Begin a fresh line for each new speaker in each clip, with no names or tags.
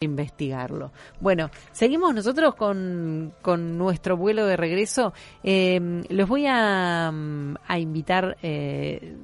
investigarlo. Bueno, seguimos nosotros con, con nuestro vuelo de regreso. Eh, los voy a, a invitar, eh,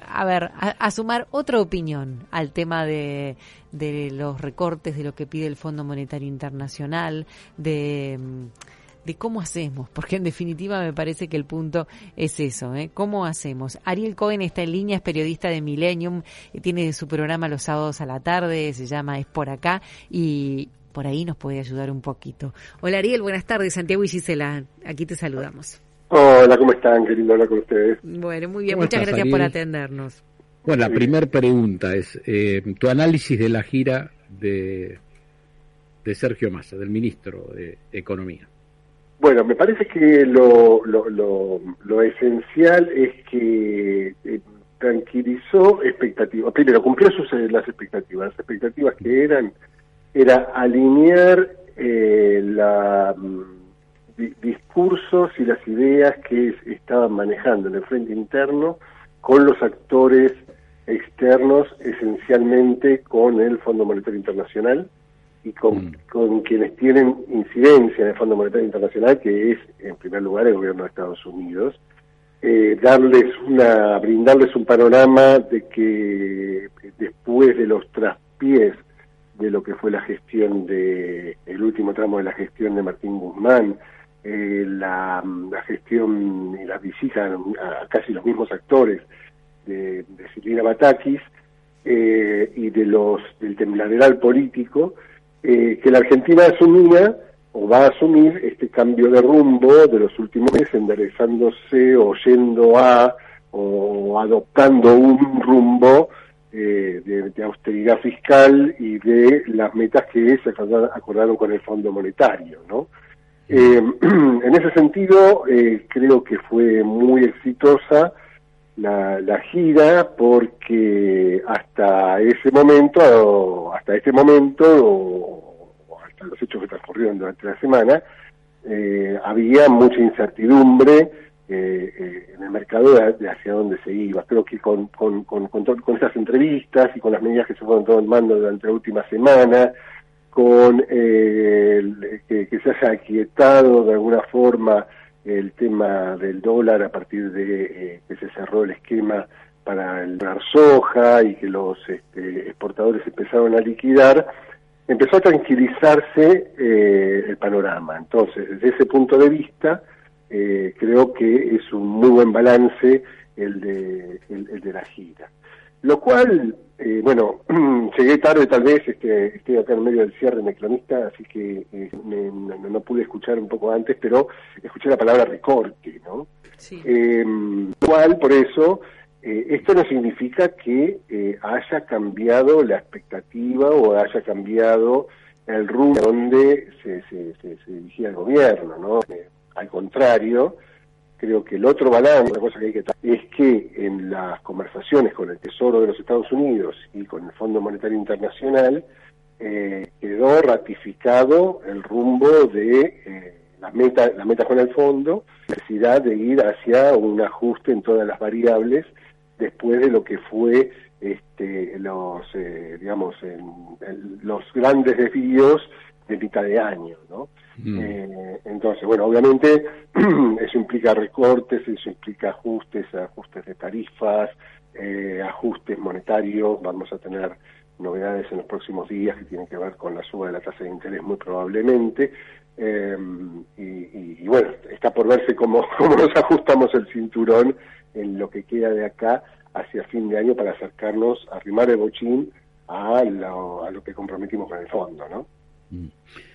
a ver, a, sumar otra opinión al tema de, de los recortes, de lo que pide el Fondo Monetario Internacional, de de cómo hacemos, porque en definitiva me parece que el punto es eso, ¿eh? ¿Cómo hacemos? Ariel Cohen está en línea, es periodista de Millennium, eh, tiene su programa los sábados a la tarde, se llama Es por acá y por ahí nos puede ayudar un poquito. Hola Ariel, buenas tardes, Santiago y Gisela, aquí te saludamos.
Hola, ¿cómo están? Querido hablar con ustedes.
Bueno, muy bien, muchas gracias por atendernos.
Bueno, la primera pregunta es eh, tu análisis de la gira de, de Sergio Massa, del ministro de Economía.
Bueno, me parece que lo, lo, lo, esencial es que eh, tranquilizó expectativas. Primero, cumplió sus, eh, las expectativas. Las expectativas que eran era alinear eh, la, mm, discursos y las ideas que estaban manejando en el frente interno con los actores externos, esencialmente con el Fondo Monetario Internacional y con, mm. con quienes tienen incidencia en el Fondo Monetario Internacional, que es en primer lugar el gobierno de Estados Unidos, eh, darles una, brindarles un panorama de que después de los traspiés de lo que fue la gestión de, el último tramo de la gestión de Martín Guzmán, eh, la, la, gestión y la visita a, casi los mismos actores de, de Silvina Batakis eh, y de los del tembladeral político, eh, que la Argentina asumía o va a asumir este cambio de rumbo de los últimos meses, enderezándose o yendo a o adoptando un rumbo eh, de, austeridad fiscal y de las metas que se acordaron con el Fondo Monetario, ¿no? Eh, en ese sentido, creo que fue muy exitosa la, la, gira porque hasta ese momento, hasta este momento, o, hasta los hechos que transcurrieron durante la semana, eh, había mucha incertidumbre eh, eh, en el mercado de, hacia dónde se iba. Creo que con, con, con, con, con esas entrevistas y con las medidas que se fueron tomando durante la última semana, con eh, que, que se haya aquietado de alguna forma el tema del dólar a partir de eh, que se cerró el esquema para el soja y que los este, exportadores empezaron a liquidar, empezó a tranquilizarse eh, el panorama. Entonces, desde ese punto de vista, eh, creo que es un muy buen balance el de, el de la gira. Lo cual eh, bueno, llegué tarde tal vez, este, estoy acá en medio del cierre de cronista, así que eh, no, pude escuchar un poco antes, pero escuché la palabra recorte, ¿no? Sí. Eh, cual, por eso, eh, esto no significa que haya cambiado la expectativa o haya cambiado el rumbo donde se, se, se, se dirigía el gobierno, ¿no? al contrario, creo que el otro balance, cosa que hay que es que en las conversaciones con el Tesoro de los Estados Unidos y con el Fondo Monetario Internacional eh, quedó ratificado el rumbo de eh, las metas la meta con el fondo, la necesidad de ir hacia un ajuste en todas las variables después de lo que fue este, los eh, digamos los grandes desvíos de mitad de año, ¿no? Mm. Eh, entonces, bueno, obviamente eso implica recortes, eso implica ajustes, ajustes de tarifas, eh, ajustes monetarios, vamos a tener novedades en los próximos días que tienen que ver con la suba de la tasa de interés muy probablemente, eh, y, bueno, está por verse cómo, cómo nos ajustamos el cinturón en lo que queda de acá hacia fin de año para acercarnos, a arrimar el bochín a lo, a lo que comprometimos con el fondo, ¿no?
Mm.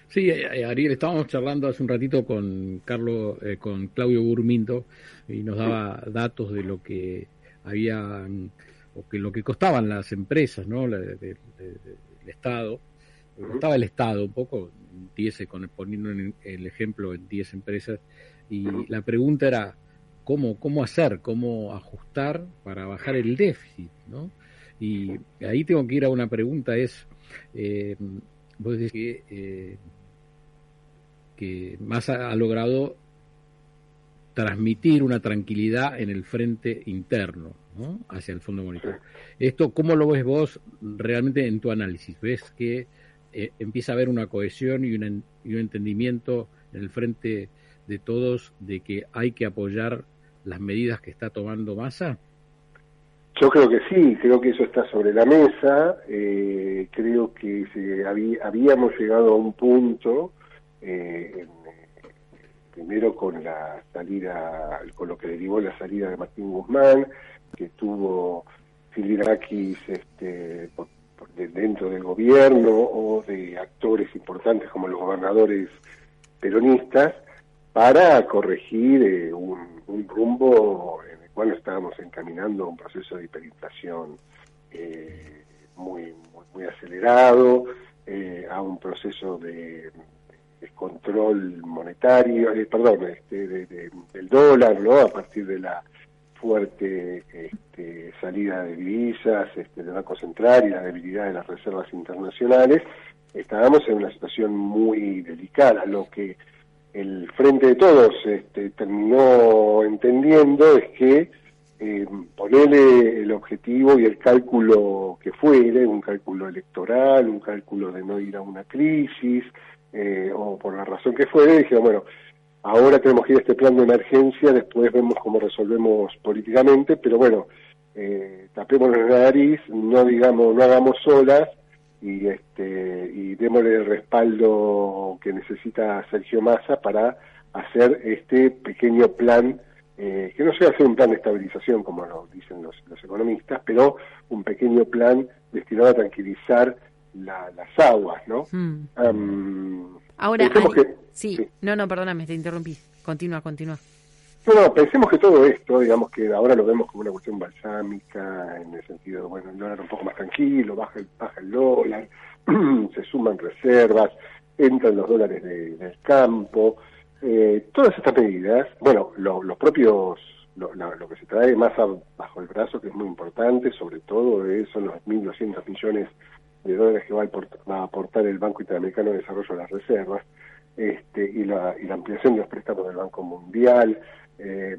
Sí, eh, eh, Ariel, estábamos charlando hace un ratito con Carlos, eh, con Claudio Burmindo y nos daba datos de lo que habían o que lo que costaban las empresas, ¿no? del Estado estaba el Estado un poco, 10, con, poniendo el ejemplo en 10 empresas, y la pregunta era, ¿cómo, ¿cómo hacer, cómo ajustar para bajar el déficit? ¿no? Y ahí tengo que ir a una pregunta, es, eh, vos decís que, eh, que más ha, logrado transmitir una tranquilidad en el frente interno ¿no? hacia el Fondo Monetario. Esto, ¿cómo lo ves vos realmente en tu análisis? ¿Ves que eh, empieza a haber una cohesión y, un entendimiento en el frente de todos de que hay que apoyar las medidas que está tomando Massa?
Yo creo que sí, creo que eso está sobre la mesa. Eh, creo que habíamos llegado a un punto, eh, primero con la salida, con lo que derivó la salida de Martín Guzmán, que tuvo Filirakis este, por dentro del gobierno o de actores importantes como los gobernadores peronistas para corregir eh, un, rumbo en cual estábamos encaminando a un proceso de hiperinflación eh, muy, muy, acelerado, eh, a un proceso de descontrol monetario, perdón, este, del dólar, ¿no? A partir de la fuerte este, salida de divisas este, del Banco Central y la debilidad de las reservas internacionales, estábamos en una situación muy delicada. Lo que el Frente de Todos este, terminó entendiendo es que eh, ponerle el objetivo y el cálculo que fuere, un cálculo electoral, un cálculo de no ir a una crisis, eh, o por la razón que fuere, dijeron, bueno, Ahora tenemos que ir a este plan de emergencia, después vemos cómo resolvemos políticamente, pero bueno, eh, tapemos la nariz, no digamos, no hagamos solas y este y démosle el respaldo que necesita Sergio Massa para hacer este pequeño plan eh, que no sea hacer un plan de estabilización como lo dicen los, economistas, pero un pequeño plan destinado a tranquilizar las aguas, ¿no?
Hmm. Ahora, sí, no, no, perdóname, te interrumpí. Continúa, continúa.
No, no, pensemos que todo esto, digamos que ahora lo vemos como una cuestión balsámica, en el sentido, bueno, el dólar un poco más tranquilo, baja el, baja el dólar, se suman reservas, entran los dólares del campo, eh, todas estas medidas, bueno, los propios, lo, que se trae más bajo el brazo, que es muy importante, sobre todo, son los 1.200 millones de dólares que va a, aportar el Banco Interamericano de Desarrollo de las Reservas este, y, la, y la ampliación de los préstamos del Banco Mundial. Eh,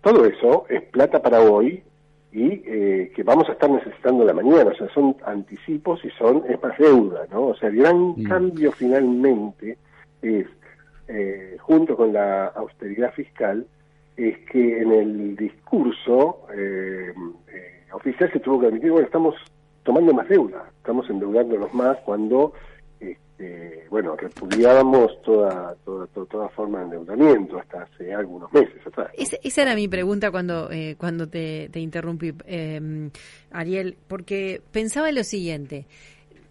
todo eso es plata para hoy y eh, que vamos a estar necesitando la mañana, o sea, son anticipos y son, es más deuda, ¿no? O sea, el gran mm. cambio finalmente es, eh, junto con la austeridad fiscal, es que en el discurso oficial se tuvo que admitir, bueno, estamos tomando más deuda, estamos endeudándonos más cuando, este, bueno, repudiábamos toda, toda, toda, forma de endeudamiento hasta hace algunos meses atrás.
esa era mi pregunta cuando, eh, cuando te, interrumpí, eh, Ariel, porque pensaba en lo siguiente,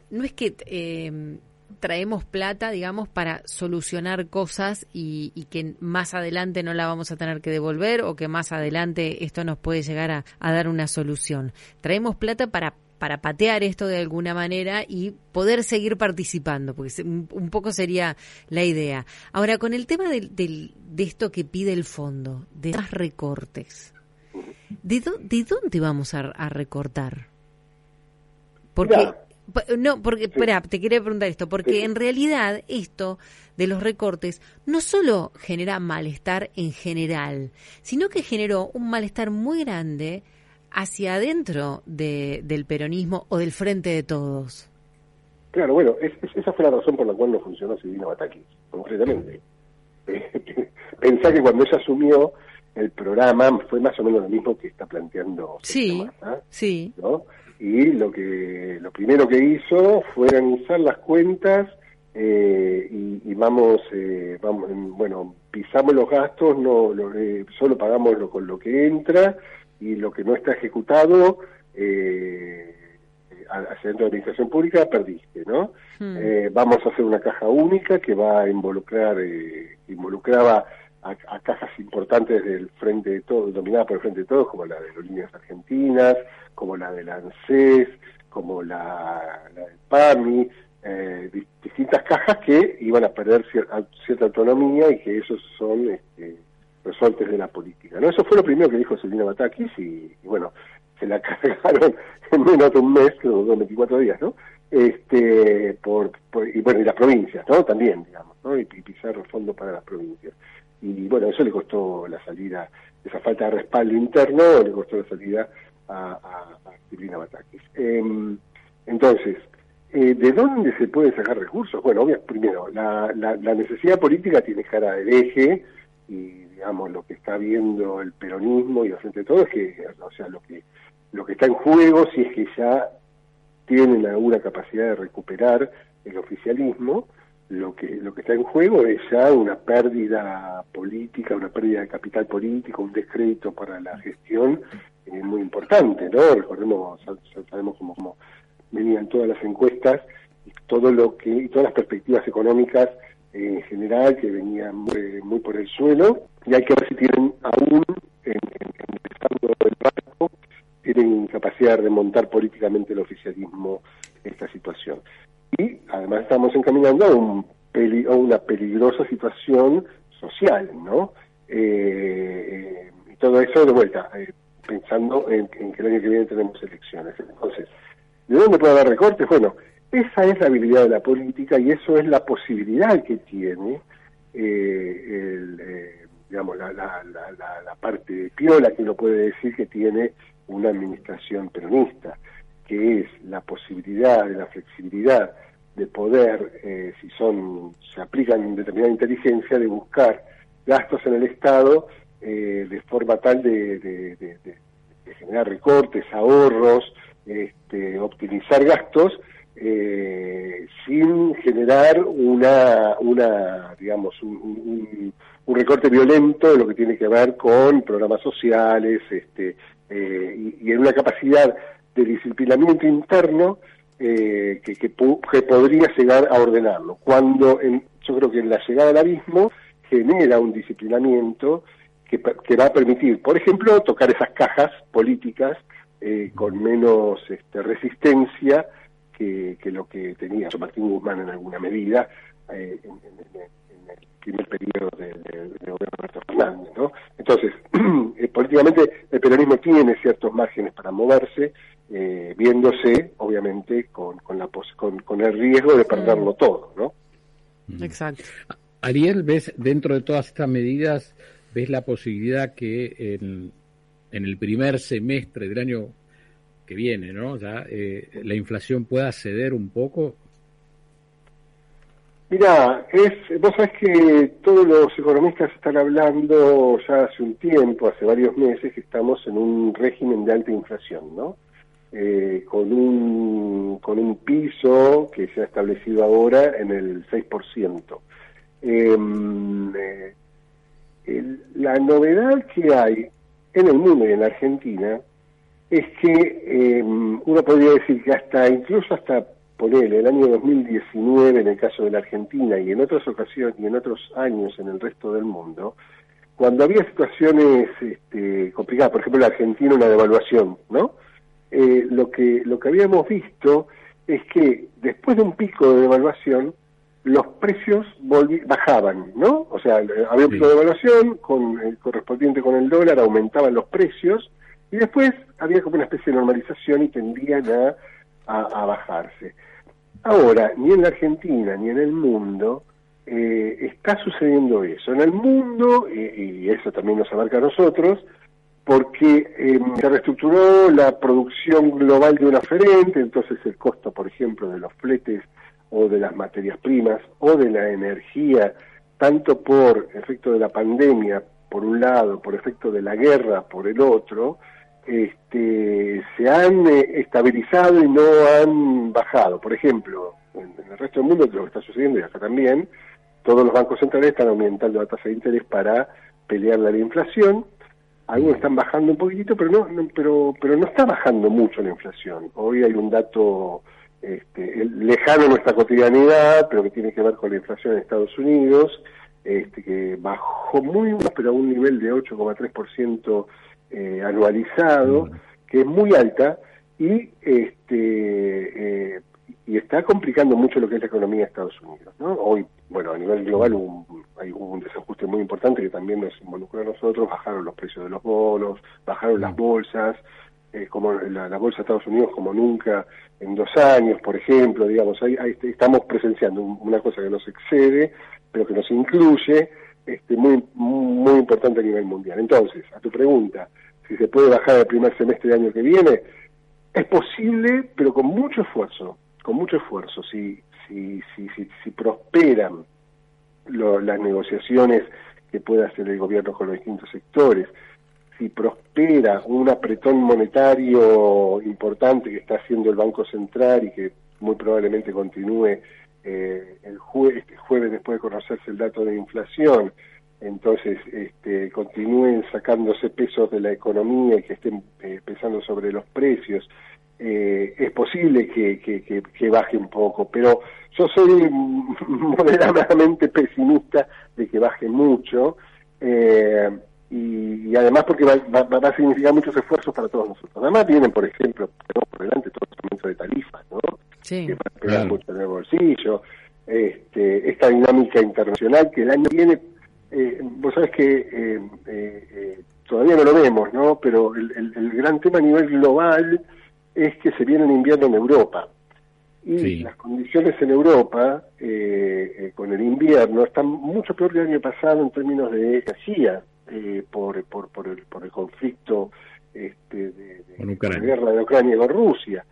no es que... Eh, traemos plata, digamos, para solucionar cosas y, que más adelante no la vamos a tener que devolver o que más adelante esto nos puede llegar a, a dar una solución. Traemos plata para para patear esto de alguna manera y poder seguir participando, porque un, poco sería la idea. Ahora, con el tema de, de esto que pide el fondo, de las recortes, ¿de, de dónde vamos a, recortar? Porque... No, porque, espera, te quería preguntar esto, porque en realidad esto de los recortes no solo genera malestar en general, sino que generó un malestar muy grande hacia adentro de, del peronismo o del frente de todos?
Claro, bueno, esa fue la razón por la cual no funcionó Silvina Batakis, concretamente. Pensá que cuando ella asumió el programa fue más o menos lo mismo que está planteando
sí, sí.
¿no? Y lo que lo primero que hizo fue organizar las cuentas eh, y, vamos, eh, vamos, bueno, pisamos los gastos, no, eh, solo pagamos lo, con lo que entra y lo que no está ejecutado eh, hacia dentro de la administración pública perdiste, ¿no? Hmm. Eh, vamos a hacer una caja única que va a involucrar, eh, involucraba a, cajas importantes del Frente de Todos, dominadas por el Frente de Todos, como la de las líneas argentinas, como la de la ANSES, como la, la del PAMI, eh, distintas cajas que iban a perder cierta autonomía y que esos son este, resortes de la política. ¿no? Eso fue lo primero que dijo Selina Batakis y, bueno, se la cargaron en menos de un mes, creo, 24 días, ¿no? Este, por, y bueno, y las provincias, ¿no? También, digamos, ¿no? Y, pisar el fondo para las provincias. Y bueno, eso le costó la salida, esa falta de respaldo interno, le costó la salida a, a, a Batakis. Em, entonces, eh, ¿de dónde se pueden sacar recursos? Bueno, obvio, primero, la, la, la necesidad política tiene cara de eje, y digamos lo que está viendo el peronismo y frente de todo es que o sea lo que lo que está en juego si es que ya tienen alguna capacidad de recuperar el oficialismo lo que lo que está en juego es ya una pérdida política una pérdida de capital político un descrédito para la gestión eh, muy importante no recordemos sabemos cómo, venían todas las encuestas y todo lo que y todas las perspectivas económicas en general que venía muy, por el suelo y hay que ver si tienen aún en, el barco tienen capacidad de remontar políticamente el oficialismo esta situación. Y además estamos encaminando a, un a una peligrosa situación social no eh, y todo eso de vuelta eh, pensando en, en que el año que viene tenemos elecciones. Entonces ¿de dónde puede haber recortes? bueno esa es la habilidad de la política y eso es la posibilidad que tiene eh, eh, digamos, la, la, la, parte de piola que uno puede decir que tiene una administración peronista, que es la posibilidad de la flexibilidad de poder, eh, si son se aplican determinada inteligencia, de buscar gastos en el Estado de forma tal de, de, generar recortes, ahorros, este, optimizar gastos eh, sin generar una, una digamos, un, recorte violento de lo que tiene que ver con programas sociales este, eh, y, en una capacidad de disciplinamiento interno eh, que, que, podría llegar a ordenarlo. Cuando en, yo creo que en la llegada al abismo genera un disciplinamiento que, que va a permitir, por ejemplo, tocar esas cajas políticas eh, con menos este, resistencia que, lo que tenía Martín Guzmán en alguna medida eh, en, el primer periodo del de, gobierno de Alberto Fernández. ¿no? Entonces, eh, políticamente el peronismo tiene ciertos márgenes para moverse, eh, viéndose, obviamente, con, con, la con, con el riesgo de perderlo todo. ¿no?
Mm. Exacto.
Ariel, ¿ves dentro de todas estas medidas, ves la posibilidad que en, en el primer semestre del año que viene, ¿no? Ya eh, la inflación pueda ceder un poco.
Mira, es, vos sabés que todos los economistas están hablando ya hace un tiempo, hace varios meses, que estamos en un régimen de alta inflación, ¿no? Eh, con, un, con un piso que se ha establecido ahora en el 6%. Em, eh, la novedad que hay en el mundo y en la Argentina es que eh, uno podría decir que hasta, incluso hasta poner el año 2019 en el caso de la Argentina y en otras ocasiones y en otros años en el resto del mundo, cuando había situaciones este, complicadas, por ejemplo la Argentina una devaluación, ¿no? Eh, lo que lo que habíamos visto es que después de un pico de devaluación los precios bajaban, ¿no? O sea, había un pico de devaluación con el correspondiente con el dólar, aumentaban los precios y después había como una especie de normalización y tendían a, a, bajarse. Ahora, ni en la Argentina ni en el mundo eh, está sucediendo eso. En el mundo, y, eso también nos abarca a nosotros, porque em, se reestructuró la producción global de una oferente, entonces el costo, por ejemplo, de los fletes o de las materias primas o de la energía, tanto por efecto de la pandemia, por un lado, por efecto de la guerra, por el otro, este, se han eh, estabilizado y no han bajado. Por ejemplo, en, el resto del mundo, lo que está sucediendo y acá también, todos los bancos centrales están aumentando la tasa de interés para pelear la inflación. Algunos están bajando un poquitito, pero no, pero, pero no está bajando mucho la inflación. Hoy hay un dato este, lejano a nuestra cotidianidad, pero que tiene que ver con la inflación en Estados Unidos, este, que bajó muy, pero a un nivel de 8,3% eh, anualizado, que es muy alta, y este eh, y está complicando mucho lo que es la economía de Estados Unidos. ¿no? Hoy, bueno, a nivel global hubo un, hay un desajuste muy importante que también nos involucró a nosotros, bajaron los precios de los bonos, bajaron las bolsas, eh, como la, bolsa de Estados Unidos como nunca en dos años, por ejemplo, digamos, ahí, estamos presenciando una cosa que nos excede, pero que nos incluye, este, muy, muy importante a nivel mundial. Entonces, a tu pregunta, si se puede bajar el primer semestre del año que viene, es posible, pero con mucho esfuerzo con mucho esfuerzo, si, si, si, si, prosperan las negociaciones que pueda hacer el gobierno con los distintos sectores, si prospera un apretón monetario importante que está haciendo el Banco Central y que muy probablemente continúe eh, el este jueves después de conocerse el dato de inflación, entonces este, continúen sacándose pesos de la economía y que estén eh, pesando sobre los precios, eh, es posible que, que, baje un poco, pero yo soy moderadamente pesimista de que baje mucho eh, y, además porque va, va, a significar muchos esfuerzos para todos nosotros. Además vienen, por ejemplo, por delante todo el aumento de tarifas, ¿no? Que va a pegar mucho en el bolsillo, este, esta dinámica internacional que el año viene, eh, vos sabés que eh, todavía no lo vemos, ¿no? Pero el, el gran tema a nivel global es que se viene un invierno en Europa. Y las condiciones en Europa, eh, eh, con el invierno, están mucho peor que el año pasado en términos de energía, eh, por, por, por, el, por el conflicto este, de, la guerra de Ucrania con Rusia.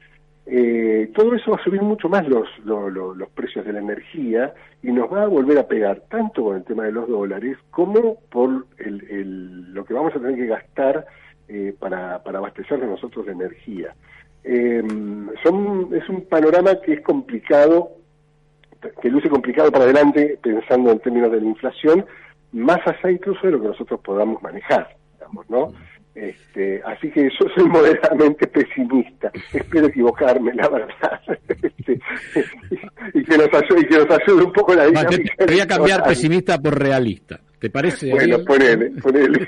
Todo eso va a subir mucho más los, los, precios de la energía y nos va a volver a pegar tanto con el tema de los dólares como por el, el, lo que vamos a tener que gastar para, para abastecernos nosotros de energía. Eh, son, es un panorama que es complicado, que luce complicado para adelante, pensando en términos de la inflación, más allá incluso de lo que nosotros podamos manejar, digamos, ¿no? Este, así que yo soy moderadamente pesimista. Espero equivocarme, la verdad. Este, y, que nos ayude, y que nos ayude un poco la dinámica.
te, voy a cambiar pesimista por realista. ¿Te parece?
Bueno, ponele, ponele.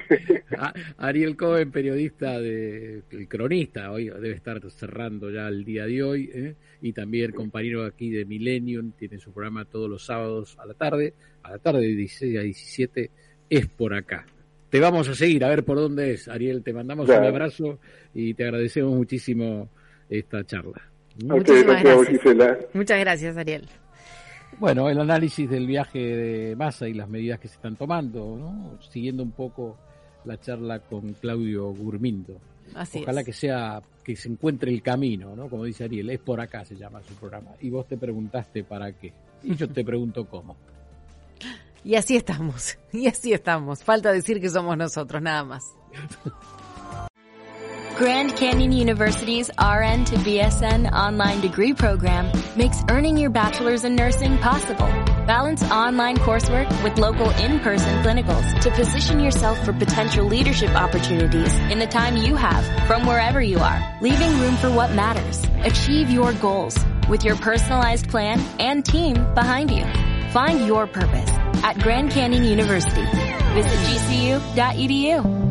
Ariel Cohen, periodista, de, el cronista, hoy debe estar cerrando ya el día de hoy, ¿eh? y también compañero aquí de Millennium, tiene su programa todos los sábados a la tarde, a la tarde de 16 a 17, es por acá. Te vamos a seguir, a ver por dónde es. Ariel, te mandamos un abrazo y te agradecemos muchísimo esta charla.
Muchísimas gracias. Muchas gracias, Ariel.
Bueno, el análisis del viaje de masa y las medidas que se están tomando, ¿no? siguiendo un poco la charla con Claudio Gurmindo. Así Ojalá que sea que se encuentre el camino, ¿no? Como dice Ariel, es por acá se llama su programa. Y vos te preguntaste para qué. Y yo te pregunto cómo.
Y así estamos. Y así estamos. Falta decir que somos nosotros, nada más.
Grand Canyon University's RN to BSN online degree program makes earning your bachelor's in nursing possible. Balance online coursework with local in-person clinicals to position yourself for potential leadership opportunities in the time you have from wherever you are, leaving room for what matters. Achieve your goals with your personalized plan and team behind you. Find your purpose at Grand Canyon University. Visit gcu.edu.